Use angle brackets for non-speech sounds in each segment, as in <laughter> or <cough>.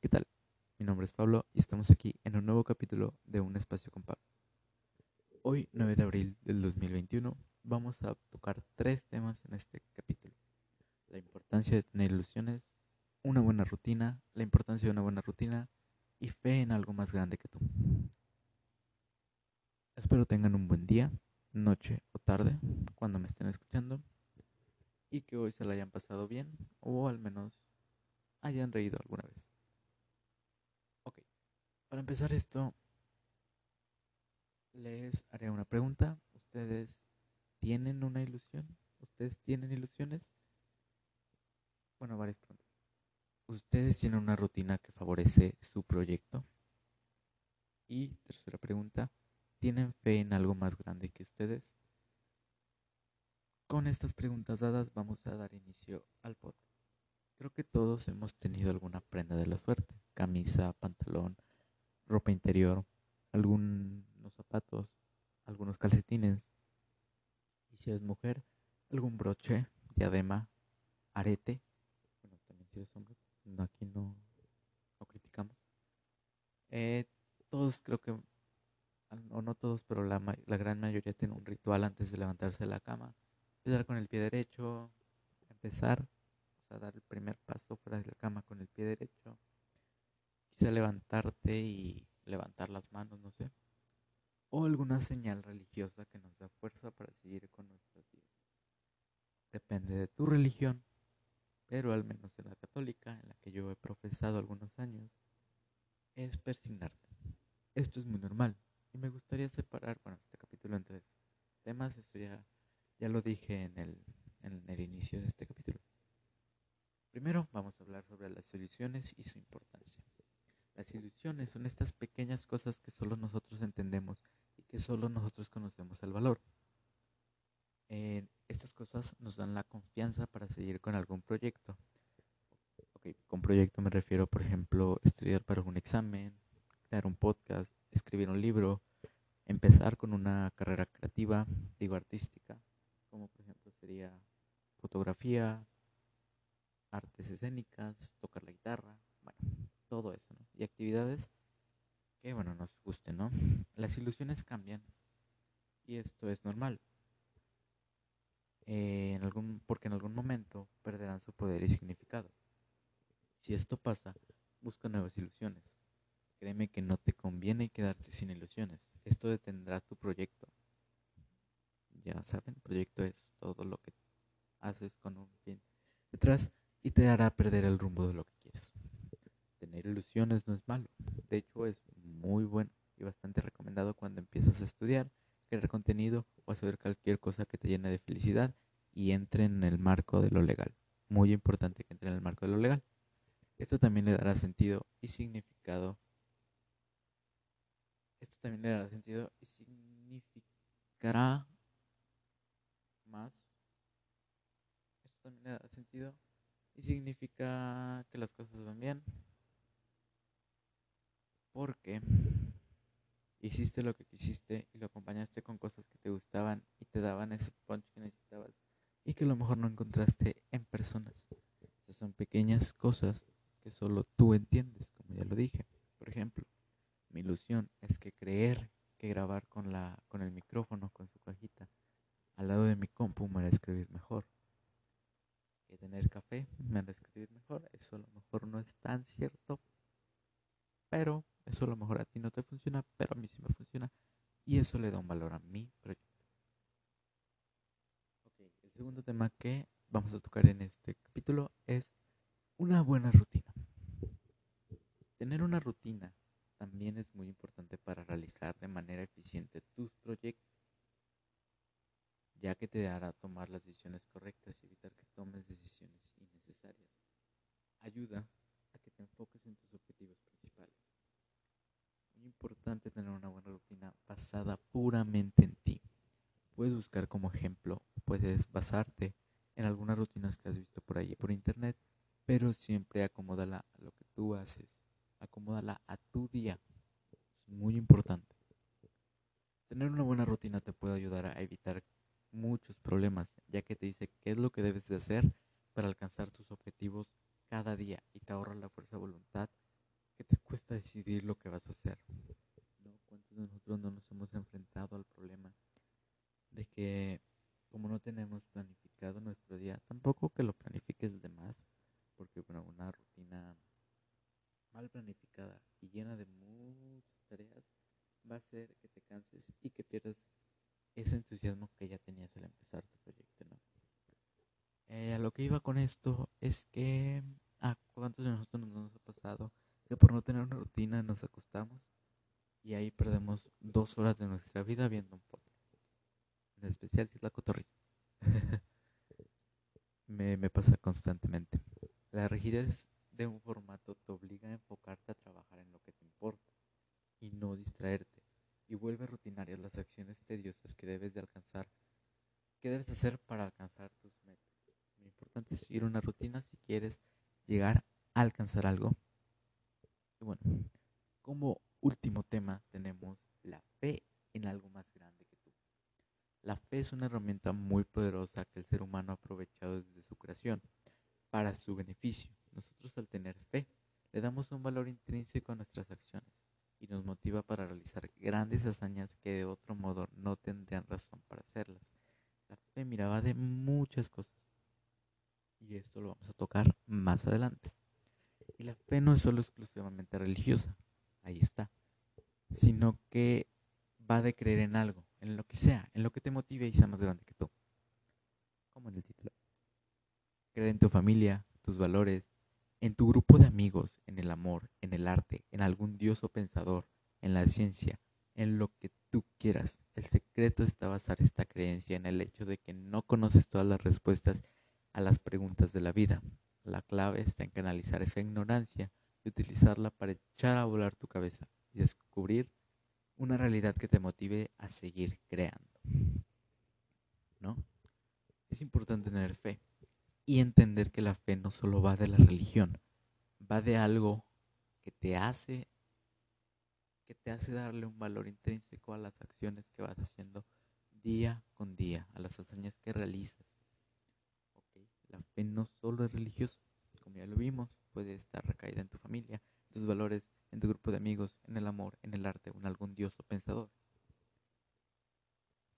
¿Qué tal? Mi nombre es Pablo y estamos aquí en un nuevo capítulo de Un Espacio con Pablo. Hoy, 9 de abril del 2021, vamos a tocar tres temas en este capítulo. La importancia de tener ilusiones, una buena rutina, la importancia de una buena rutina y fe en algo más grande que tú. Espero tengan un buen día, noche o tarde cuando me estén escuchando y que hoy se la hayan pasado bien o al menos hayan reído alguna vez. Para empezar esto, les haré una pregunta. ¿Ustedes tienen una ilusión? ¿Ustedes tienen ilusiones? Bueno, varias preguntas. ¿Ustedes tienen una rutina que favorece su proyecto? Y tercera pregunta, ¿tienen fe en algo más grande que ustedes? Con estas preguntas dadas vamos a dar inicio al podcast. Creo que todos hemos tenido alguna prenda de la suerte, camisa, pantalón, ropa interior, algunos zapatos, algunos calcetines. Y si eres mujer, algún broche, diadema, arete. Bueno, también si eres hombre, no, aquí no, no criticamos. Eh, todos creo que, o no todos, pero la, gran mayoría tiene un ritual antes de levantarse de la cama. Empezar con el pie derecho, empezar a dar el primer paso fuera de la cama con el pie derecho. Quizá levantarte y levantar las manos, no sé. O alguna señal religiosa que nos da fuerza para seguir con nuestras vidas. Depende de tu religión, pero al menos en la católica, en la que yo he profesado algunos años, es persignarte. Esto es muy normal y me gustaría separar, bueno, este capítulo en tres temas, eso ya, ya lo dije en el, en el inicio de este capítulo. Primero vamos a hablar sobre las ilusiones y su importancia. Las ilusiones son estas pequeñas cosas que solo nosotros entendemos y que solo nosotros conocemos el valor. estas cosas nos dan la confianza para seguir con algún proyecto. con proyecto me refiero, por ejemplo, estudiar para un examen, crear un podcast, escribir un libro, empezar con una carrera creativa, digo artística, como por ejemplo sería fotografía, artes escénicas, tocar la guitarra, bueno, todo eso. Y actividades que, bueno, nos gusten, ¿no? Las ilusiones cambian y esto es normal. Eh, en algún, porque en algún momento perderán su poder y significado. Si esto pasa, busca nuevas ilusiones. Créeme que no te conviene quedarte sin ilusiones. Esto detendrá tu proyecto. Ya saben, proyecto es todo lo que haces con un fin detrás y te hará perder el rumbo de lo que quieres. Ilusiones no es malo, de hecho es muy bueno y bastante recomendado cuando empiezas a estudiar, crear contenido o hacer cualquier cosa que te llene de felicidad y entre en el marco de lo legal. Muy importante que entre en el marco de lo legal. Esto también le dará sentido y significado. Esto también le dará sentido y significará más. Esto también le dará sentido y significa que las cosas van bien. Porque hiciste lo que quisiste y lo acompañaste con cosas que te gustaban y te daban ese punch que necesitabas y que a lo mejor no encontraste en personas. Estas son pequeñas cosas que solo tú entiendes, como ya lo dije. Por ejemplo, mi ilusión es que creer que grabar con la con el micrófono, con su cajita, al lado de mi compu me hará escribir mejor que tener café me hará escribir mejor. Eso a lo mejor no es tan cierto, pero eso a lo mejor a ti no te funciona, pero a mí sí me funciona. Y eso le da un valor a mi proyecto. el segundo tema que vamos a tocar en este capítulo es una buena rutina. Tener una rutina también es muy importante para realizar de manera eficiente tus proyectos ya que te hará tomar las decisiones correctas y evitar que tomes decisiones innecesarias. Ayuda a que te enfoques en tus objetivos principales. Muy importante tener una buena rutina basada puramente en ti. Puedes buscar como ejemplo, puedes basarte en algunas rutinas que has visto por allí por internet, pero siempre acomódala a lo que tú haces, acomódala a tu día. Es muy importante. Tener una buena rutina te puede ayudar a evitar muchos problemas, ya que te dice qué es lo que debes de hacer para alcanzar tus objetivos cada día y te ahorra la fuerza de voluntad cuesta decidir lo que vas a hacer. ¿no? ¿Cuántos de nosotros no nos hemos enfrentado al problema de que como no tenemos planificado nuestro día, tampoco que lo planifiques de más, porque bueno, una rutina mal planificada y llena de muchas tareas va a hacer que te canses y que pierdas ese entusiasmo que ya tenías al empezar tu proyecto, ¿no? Eh, a lo que iba con esto es que a nosotros nos ha pasado que por no tener una rutina nos acostamos y ahí perdemos dos horas de nuestra vida viendo un podcast. En especial si es la cotorriza. <laughs> me, me pasa constantemente. La rigidez de un formato te obliga a enfocarte a trabajar en lo que te importa y no distraerte y vuelve rutinarias las acciones tediosas que debes de alcanzar, que debes hacer para alcanzar tus metas. Lo importante es seguir una rutina si quieres llegar alcanzar algo. Y bueno, como último tema tenemos la fe en algo más grande que tú. La fe es una herramienta muy poderosa que el ser humano ha aprovechado desde su creación para su beneficio. Nosotros al tener fe le damos un valor intrínseco a nuestras acciones y nos motiva para realizar grandes hazañas que de otro modo no tendrían razón para hacerlas. La fe miraba de muchas cosas y esto lo vamos a tocar más adelante. Y la fe no es solo exclusivamente religiosa, ahí está, sino que va de creer en algo, en lo que sea, en lo que te motive y sea más grande que tú. Como en el título. Creer en tu familia, tus valores, en tu grupo de amigos, en el amor, en el arte, en algún dios o pensador, en la ciencia, en lo que tú quieras. El secreto está basar esta creencia en el hecho de que no conoces todas las respuestas a las preguntas de la vida. La clave está en canalizar esa ignorancia y utilizarla para echar a volar tu cabeza y descubrir una realidad que te motive a seguir creando. ¿No? Es importante tener fe y entender que la fe no solo va de la religión, va de algo que te hace que te hace darle un valor intrínseco a las acciones que vas haciendo día con día, a las hazañas que realizas. La fe no solo es religiosa, como ya lo vimos, puede estar recaída en tu familia, en tus valores, en tu grupo de amigos, en el amor, en el arte o en algún dios o pensador.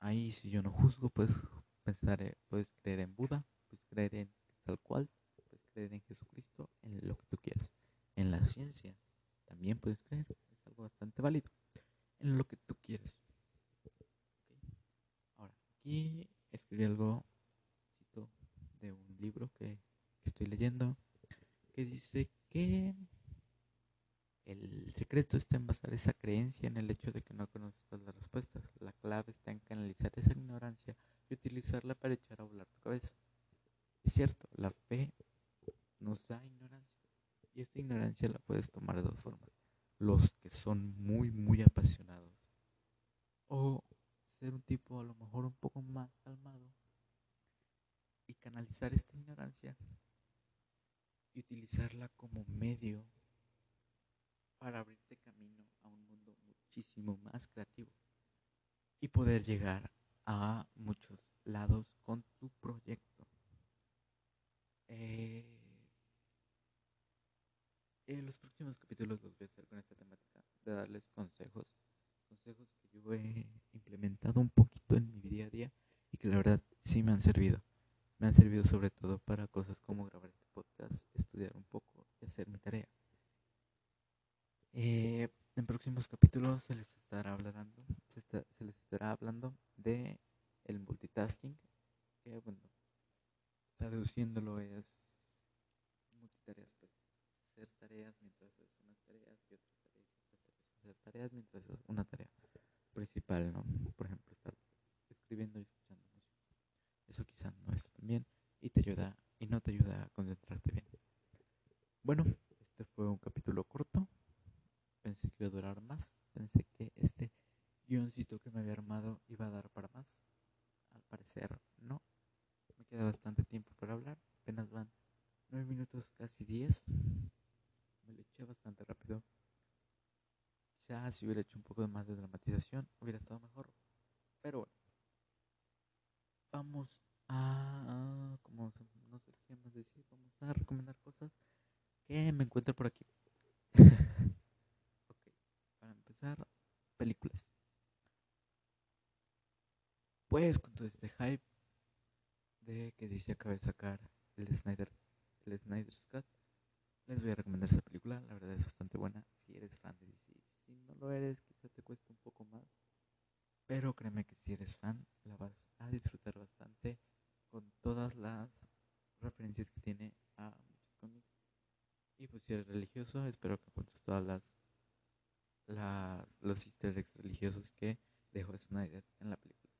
Ahí si yo no juzgo, pues pensar, eh, puedes creer en Buda, puedes creer en tal cual, puedes creer en Jesucristo, en lo que tú quieras. En la ciencia también puedes creer, es algo bastante válido, en lo que tú quieras. Ahora, aquí escribí algo de un libro que, estoy leyendo que dice que el secreto está en basar esa creencia en el hecho de que no conoces todas las respuestas. La clave está en canalizar esa ignorancia y utilizarla para echar a volar tu cabeza. Es cierto, la fe nos da ignorancia y esta ignorancia la puedes tomar de dos formas. Los que son muy, muy apasionados o ser un tipo a lo mejor un poco más calmado y canalizar esta ignorancia y utilizarla como medio para abrirte camino a un mundo muchísimo más creativo y poder llegar a muchos lados con tu proyecto. Eh, en los próximos capítulos los voy a hacer con esta temática de darles consejos, consejos que yo he implementado un poquito en mi día a día y que la verdad sí me han servido me han servido sobre todo para cosas como grabar este podcast, estudiar un poco hacer mi tarea. Eh, en próximos capítulos se les estará hablando, se, les estará hablando de el multitasking, que bueno, traduciéndolo es multitareas, pues, hacer tareas mientras haces unas tareas y otras tareas, hacer tareas mientras haces una tarea principal, ¿no? Por ejemplo, estar escribiendo y escuchando eso quizás no es tan bien y te ayuda y no te ayuda a concentrarte bien. Bueno, este fue un capítulo corto. Pensé que iba a durar más. Pensé que este guioncito que me había armado iba a dar para más. Al parecer no. Me queda bastante tiempo para hablar. Apenas van nueve minutos, casi diez. Me lo eché bastante rápido. Quizás si hubiera hecho un poco de más de dramatización hubiera estado mejor. Pero bueno vamos a, como no sé qué que me encuentro por aquí. <laughs> comenzar, películas. Pues con todo este hype de que si se acaba de sacar el Snyder, el Snyder Scott, les voy a recomendar esa película. La verdad es bastante buena. Si eres fan de DC, si no lo eres, quizá te cueste un poco más. Pero créeme que si eres fan, la vas a disfrutar bastante con todas las referencias que tiene a muchos cómics. Si religioso, espero que apuntes todas las, los easter eggs religiosos que dejó Snyder en la película.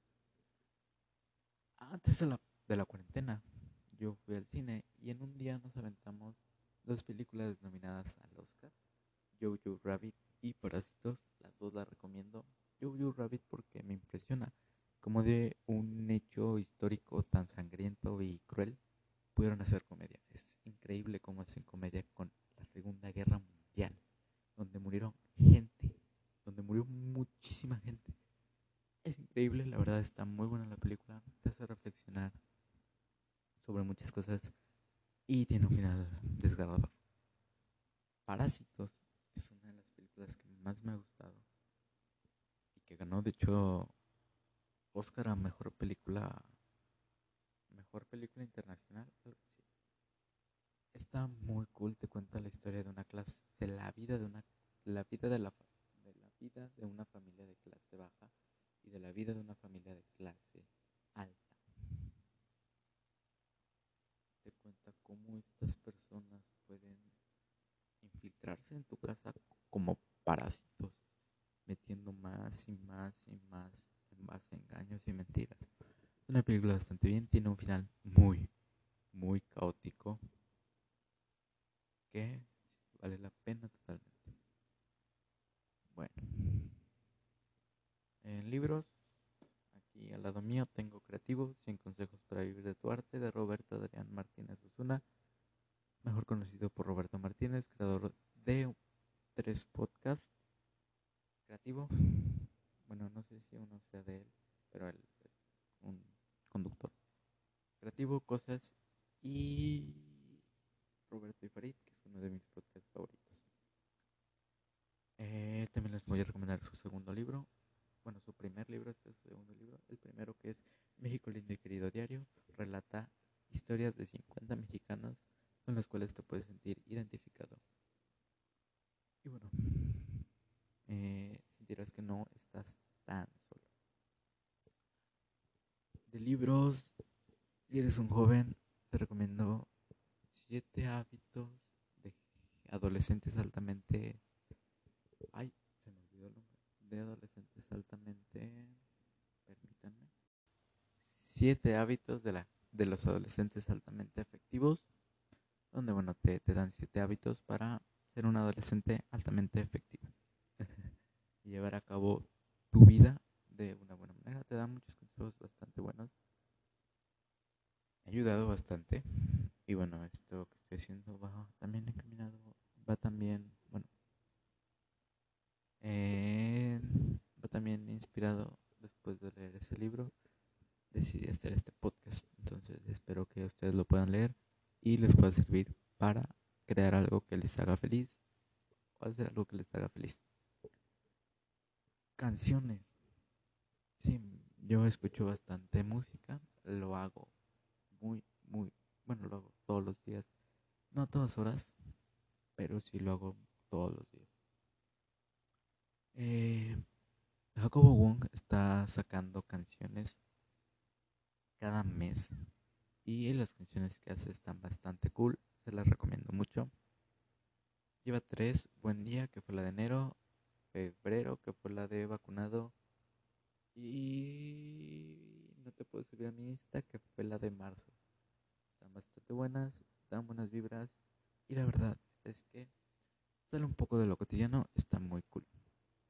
Antes de la, de la cuarentena, yo fui al cine y en un día nos aventamos dos películas nominadas al Oscar, Jojo Rabbit y Parásitos. Las dos las recomiendo. Jojo Rabbit porque me impresiona como de un hecho histórico tan sangriento y cruel pudieron hacer comedia. Es increíble cómo hacen comedia con la Segunda Guerra Mundial, donde murieron gente, donde murió muchísima gente. Es increíble, la verdad está muy buena la película, te hace reflexionar sobre muchas cosas y tiene un final desgarrador. Parásitos es una de las películas que más me ha gustado y que ganó de hecho Oscar a mejor película mejor película internacional, Está muy cool, te cuenta la historia de una clase, de la vida de una, la vida de la vida de una familia de clase baja y de la vida de una familia de clase alta. Te cuenta cómo estas personas pueden infiltrarse en tu casa como parásitos, metiendo más y más y más engaños y mentiras. Es una película bastante bien, tiene un final muy, muy caótico que vale la pena totalmente. Bueno, en libros, aquí al lado mío tengo Creativo, 100 consejos para vivir de tu arte, de Roberto Adrián Martínez Osuna, mejor conocido por Roberto Martínez, creador de tres podcasts. Creativo, bueno, no sé si uno sea de él, pero él un conductor. Creativo, Cosas y Roberto y que es uno de mis podcasts favoritos. Eh, también les voy a recomendar su segundo libro. Bueno, su primer libro, este es su segundo libro. El primero que es México lindo y querido diario. Relata historias de 50 mexicanos con los cuales te puedes sentir identificado. Y bueno, eh, sentirás que no estás tan solo de libros, si eres un joven, te recomiendo siete hábitos de adolescentes altamente... Ay, se me olvidó el nombre. De adolescentes altamente... Permítanme. Siete hábitos de, la, de los adolescentes altamente efectivos. Donde, bueno, te, te dan siete hábitos para ser un adolescente altamente efectivo. <laughs> y llevar a cabo tu vida de una buena manera. Te dan muchos consejos bastante buenos. Me ha ayudado bastante. Y bueno, esto que estoy también encaminado, va también, bueno, eh, va también inspirado después de leer ese libro. Decidí hacer este podcast. Entonces espero que ustedes lo puedan leer y les pueda servir para crear algo que les haga feliz o hacer algo que les haga feliz. Canciones. Sí, yo escucho bastante música, lo hago muy, muy, bueno, lo hago todos los días, horas, pero sí lo hago todos los días. Eh, Jacobo Wong está sacando canciones cada mes y las canciones que hace están bastante cool, se las recomiendo mucho. Lleva tres, Buen Día, que fue la de enero, Febrero, que fue la de vacunado, y no te puedo subir a mi Insta, que fue la de marzo. Están bastante buenas, dan buenas vibras. Y la verdad es que sale un poco de lo cotidiano, está muy cool.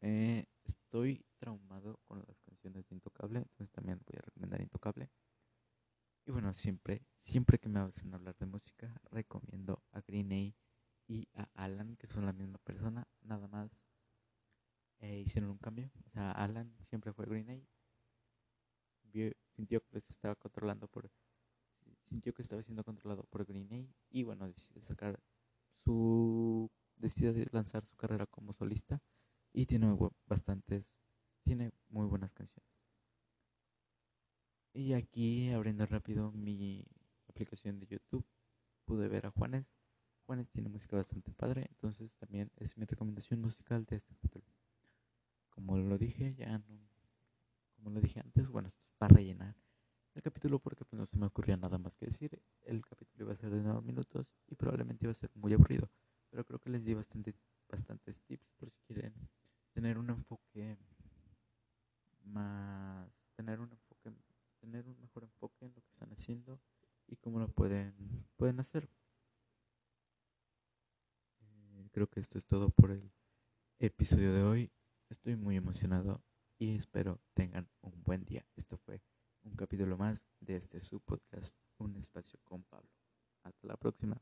Eh, estoy traumado con las canciones de Intocable, entonces también voy a recomendar Intocable. Y bueno, siempre, siempre que me hacen hablar de música, recomiendo a Green A y a Alan, que son la misma persona, nada más eh, hicieron un cambio. O sea, Alan siempre fue Green sintió que lo estaba controlando por. Sintió que estaba siendo controlado por Green Eye. Y bueno, decide sacar su. Decide lanzar su carrera como solista. y tiene bastantes, tiene muy buenas canciones. Y aquí abriendo rápido mi aplicación de YouTube, pude ver a Juanes. Juanes tiene música bastante padre, entonces también es mi recomendación musical de este capítulo. Como lo dije, ya no, como lo dije antes, bueno, esto es para rellenar el capítulo porque pues, no se me ocurría nada más que decir. El capítulo iba a ser de 9 minutos y probablemente iba a ser muy aburrido, pero creo que les di bastante, bastantes tips por si quieren tener un enfoque más, tener un enfoque, tener un mejor enfoque en lo que están haciendo y cómo lo pueden, pueden hacer. Eh, creo que esto es todo por el episodio de hoy. Estoy muy emocionado y espero tengan un buen día. Esto fue un capítulo más de este su podcast, Un Espacio con Pablo. Hasta la próxima.